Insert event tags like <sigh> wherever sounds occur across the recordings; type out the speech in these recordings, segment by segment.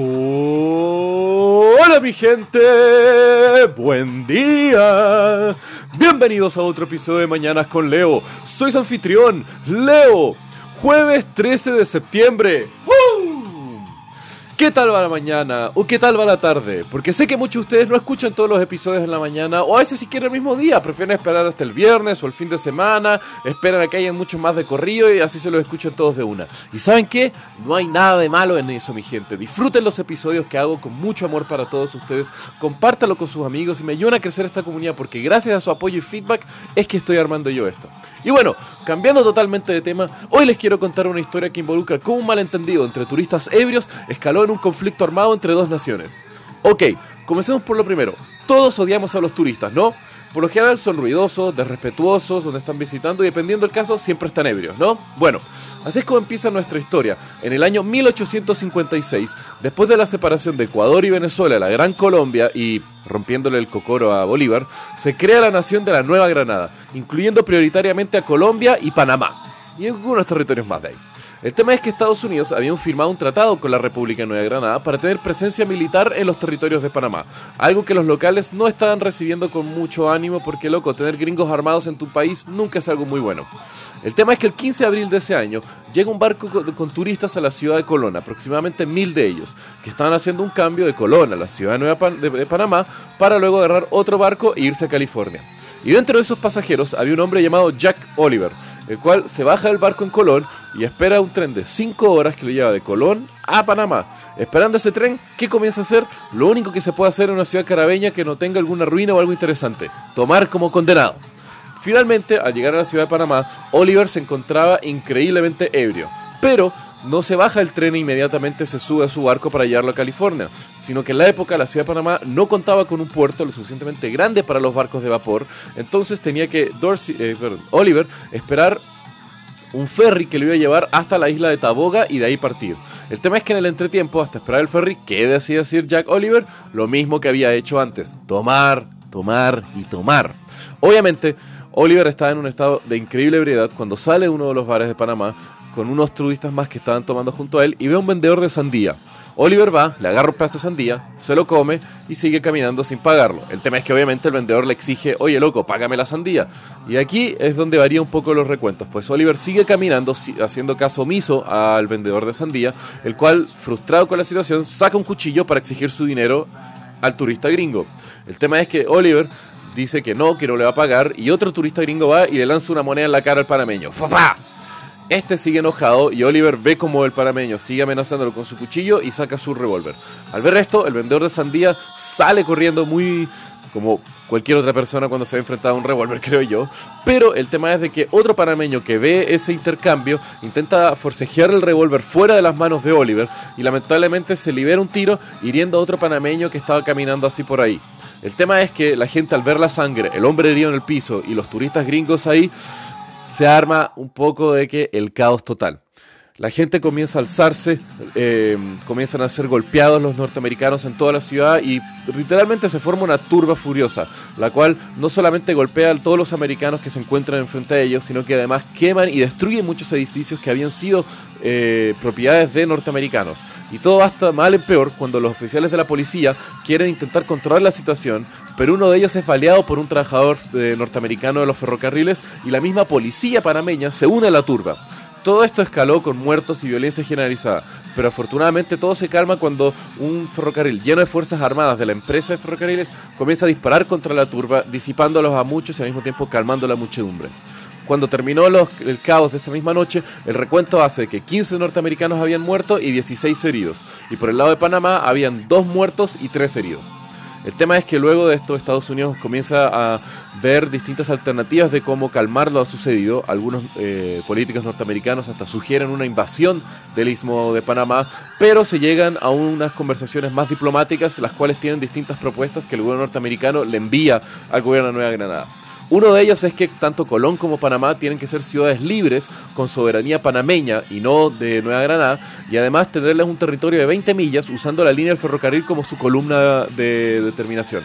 Hola mi gente, buen día. Bienvenidos a otro episodio de Mañanas con Leo. Soy su anfitrión, Leo. Jueves 13 de septiembre. ¿Qué tal va la mañana? ¿O qué tal va la tarde? Porque sé que muchos de ustedes no escuchan todos los episodios en la mañana, o a veces siquiera el mismo día, prefieren esperar hasta el viernes o el fin de semana, esperan a que haya mucho más de corrido y así se los escuchan todos de una. ¿Y saben qué? No hay nada de malo en eso, mi gente. Disfruten los episodios que hago con mucho amor para todos ustedes, compártalo con sus amigos y me ayudan a crecer esta comunidad porque gracias a su apoyo y feedback es que estoy armando yo esto. Y bueno, cambiando totalmente de tema, hoy les quiero contar una historia que involucra cómo un malentendido entre turistas ebrios escaló en un conflicto armado entre dos naciones. Ok, comencemos por lo primero. Todos odiamos a los turistas, ¿no? Por lo general son ruidosos, desrespetuosos, donde están visitando y dependiendo del caso siempre están ebrios, ¿no? Bueno, así es como empieza nuestra historia. En el año 1856, después de la separación de Ecuador y Venezuela, la Gran Colombia y rompiéndole el cocoro a Bolívar, se crea la nación de la Nueva Granada, incluyendo prioritariamente a Colombia y Panamá, y algunos territorios más de ahí. El tema es que Estados Unidos habían firmado un tratado con la República de Nueva Granada para tener presencia militar en los territorios de Panamá, algo que los locales no estaban recibiendo con mucho ánimo porque, loco, tener gringos armados en tu país nunca es algo muy bueno. El tema es que el 15 de abril de ese año llega un barco con, turistas a la ciudad de Colón, aproximadamente mil de ellos, que estaban haciendo un cambio de Colón a la ciudad de, Nueva de Panamá para luego agarrar otro barco e irse a California. Y dentro de esos pasajeros había un hombre llamado Jack Oliver, el cual se baja del barco en Colón y espera un tren de 5 horas que lo lleva de Colón a Panamá. Esperando ese tren, ¿qué comienza a hacer? Lo único que se puede hacer en una ciudad carabeña que no tenga alguna ruina o algo interesante, tomar como condenado. Finalmente, al llegar a la ciudad de Panamá, Oliver se encontraba increíblemente ebrio, pero no se baja el tren e inmediatamente se sube a su barco para llevarlo a California, sino que en la época la ciudad de Panamá no contaba con un puerto lo suficientemente grande para los barcos de vapor, entonces tenía que eh, Oliver esperar un ferry que lo iba a llevar hasta la isla de Taboga y de ahí partir. El tema es que en el entretiempo, hasta esperar el ferry, ¿qué decía decir Jack Oliver? Lo mismo que había hecho antes, tomar, tomar y tomar. Obviamente, Oliver estaba en un estado de increíble ebriedad cuando sale de uno de los bares de Panamá con unos turistas más que estaban tomando junto a él y ve a un vendedor de sandía. Oliver va, le agarra un pedazo de sandía, se lo come y sigue caminando sin pagarlo. El tema es que obviamente el vendedor le exige, oye loco, págame la sandía. Y aquí es donde varía un poco los recuentos, pues Oliver sigue caminando haciendo caso omiso al vendedor de sandía, el cual, frustrado con la situación, saca un cuchillo para exigir su dinero al turista gringo. El tema es que Oliver dice que no, que no le va a pagar y otro turista gringo va y le lanza una moneda en la cara al panameño. ¡Fafá! Este sigue enojado y Oliver ve como el panameño sigue amenazándolo con su cuchillo y saca su revólver. Al ver esto, el vendedor de sandía sale corriendo muy como cualquier otra persona cuando se ha enfrentado a un revólver, <laughs> creo yo. Pero el tema es de que otro panameño que ve ese intercambio intenta forcejear el revólver fuera de las manos de Oliver y lamentablemente se libera un tiro hiriendo a otro panameño que estaba caminando así por ahí. El tema es que la gente al ver la sangre, el hombre herido en el piso y los turistas gringos ahí, se arma un poco de que el caos total. La gente comienza a alzarse, eh, comienzan a ser golpeados los norteamericanos en toda la ciudad y literalmente se forma una turba furiosa, la cual no solamente golpea a todos los americanos que se encuentran enfrente de ellos, sino que además queman y destruyen muchos edificios que habían sido eh, propiedades de norteamericanos. Y todo hasta mal en peor cuando los oficiales de la policía quieren intentar controlar la situación, pero uno de ellos es baleado por un trabajador eh, norteamericano de los ferrocarriles y la misma policía panameña se une a la turba. Todo esto escaló con muertos y violencia generalizada, pero afortunadamente todo se calma cuando un ferrocarril lleno de fuerzas armadas de la empresa de ferrocarriles comienza a disparar contra la turba, disipándolos a muchos y al mismo tiempo calmando la muchedumbre. Cuando terminó el caos de esa misma noche, el recuento hace que 15 norteamericanos habían muerto y 16 heridos, y por el lado de Panamá habían 2 muertos y 3 heridos. El tema es que luego de esto Estados Unidos comienza a ver distintas alternativas de cómo calmar lo sucedido. Algunos eh, políticos norteamericanos hasta sugieren una invasión del istmo de Panamá, pero se llegan a unas conversaciones más diplomáticas, las cuales tienen distintas propuestas que el gobierno norteamericano le envía al gobierno de Nueva Granada. Uno de ellos es que tanto Colón como Panamá tienen que ser ciudades libres con soberanía panameña y no de Nueva Granada, y además tenerles un territorio de 20 millas usando la línea del ferrocarril como su columna de determinación.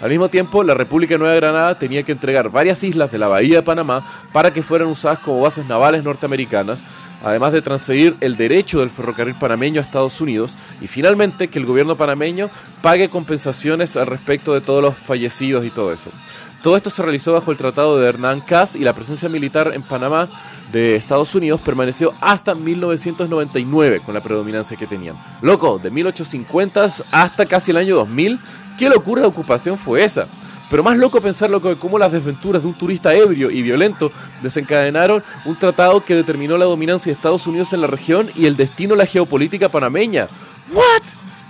Al mismo tiempo, la República de Nueva Granada tenía que entregar varias islas de la Bahía de Panamá para que fueran usadas como bases navales norteamericanas, además de transferir el derecho del ferrocarril panameño a Estados Unidos y finalmente que el gobierno panameño pague compensaciones al respecto de todos los fallecidos y todo eso. Todo esto se realizó bajo el Tratado de Hernán Cass y la presencia militar en Panamá de Estados Unidos permaneció hasta 1999 con la predominancia que tenían. Loco, de 1850 hasta casi el año 2000, ¿qué locura de ocupación fue esa? Pero más loco pensar loco de cómo las desventuras de un turista ebrio y violento desencadenaron un tratado que determinó la dominancia de Estados Unidos en la región y el destino de la geopolítica panameña. ¿What?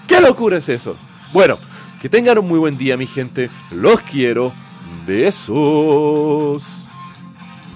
¿Qué locura es eso? Bueno, que tengan un muy buen día mi gente, los quiero, beijos.